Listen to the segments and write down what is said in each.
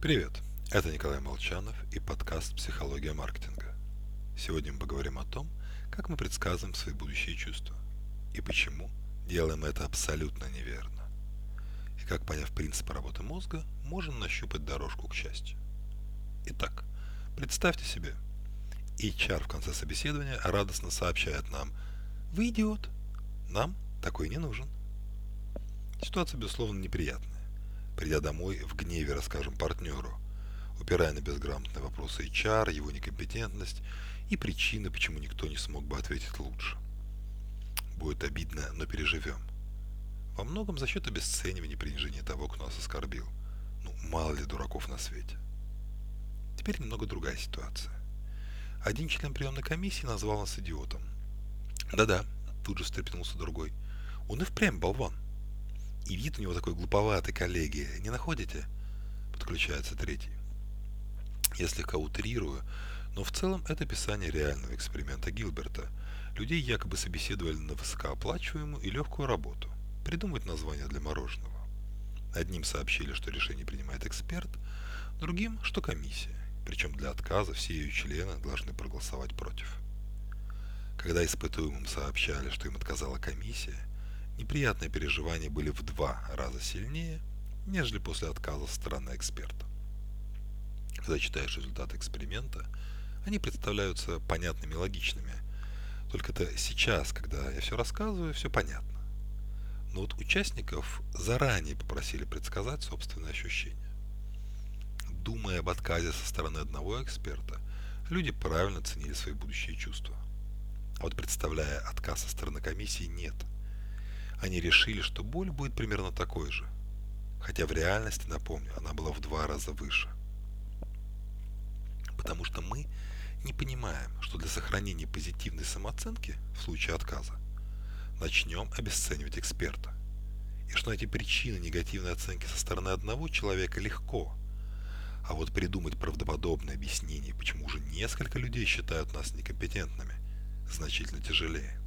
Привет, это Николай Молчанов и подкаст «Психология маркетинга». Сегодня мы поговорим о том, как мы предсказываем свои будущие чувства и почему делаем это абсолютно неверно. И как, поняв принципы работы мозга, можем нащупать дорожку к счастью. Итак, представьте себе, HR в конце собеседования радостно сообщает нам «Вы идиот, нам такой не нужен». Ситуация, безусловно, неприятная. Домой, в гневе расскажем партнеру, упирая на безграмотные вопросы HR, его некомпетентность и причины, почему никто не смог бы ответить лучше. Будет обидно, но переживем. Во многом за счет обесценивания и принижения того, кто нас оскорбил. Ну, мало ли дураков на свете. Теперь немного другая ситуация. Один член приемной комиссии назвал нас идиотом. Да-да, тут же встрепенулся другой. Он и впрямь болван. И вид у него такой глуповатый, коллеги, не находите? Подключается третий. Я слегка утрирую, но в целом это описание реального эксперимента Гилберта. Людей якобы собеседовали на высокооплачиваемую и легкую работу. Придумать название для мороженого. Одним сообщили, что решение принимает эксперт, другим, что комиссия. Причем для отказа все ее члены должны проголосовать против. Когда испытуемым сообщали, что им отказала комиссия, неприятные переживания были в два раза сильнее, нежели после отказа со стороны эксперта. Когда читаешь результаты эксперимента, они представляются понятными и логичными. Только это сейчас, когда я все рассказываю, все понятно. Но вот участников заранее попросили предсказать собственные ощущения. Думая об отказе со стороны одного эксперта, люди правильно ценили свои будущие чувства. А вот представляя отказ со стороны комиссии, нет – они решили, что боль будет примерно такой же. Хотя в реальности, напомню, она была в два раза выше. Потому что мы не понимаем, что для сохранения позитивной самооценки в случае отказа начнем обесценивать эксперта. И что эти причины негативной оценки со стороны одного человека легко. А вот придумать правдоподобное объяснение, почему уже несколько людей считают нас некомпетентными, значительно тяжелее.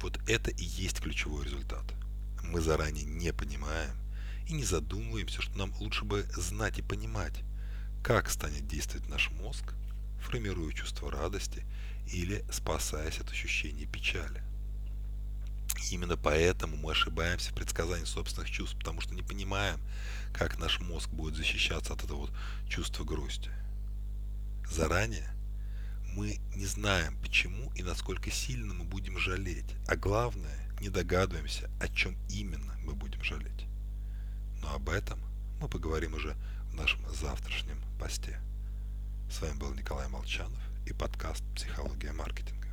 Вот это и есть ключевой результат. Мы заранее не понимаем и не задумываемся, что нам лучше бы знать и понимать, как станет действовать наш мозг, формируя чувство радости или спасаясь от ощущения печали. Именно поэтому мы ошибаемся в предсказании собственных чувств, потому что не понимаем, как наш мозг будет защищаться от этого вот чувства грусти. Заранее мы знаем, почему и насколько сильно мы будем жалеть, а главное, не догадываемся, о чем именно мы будем жалеть. Но об этом мы поговорим уже в нашем завтрашнем посте. С вами был Николай Молчанов и подкаст «Психология маркетинга».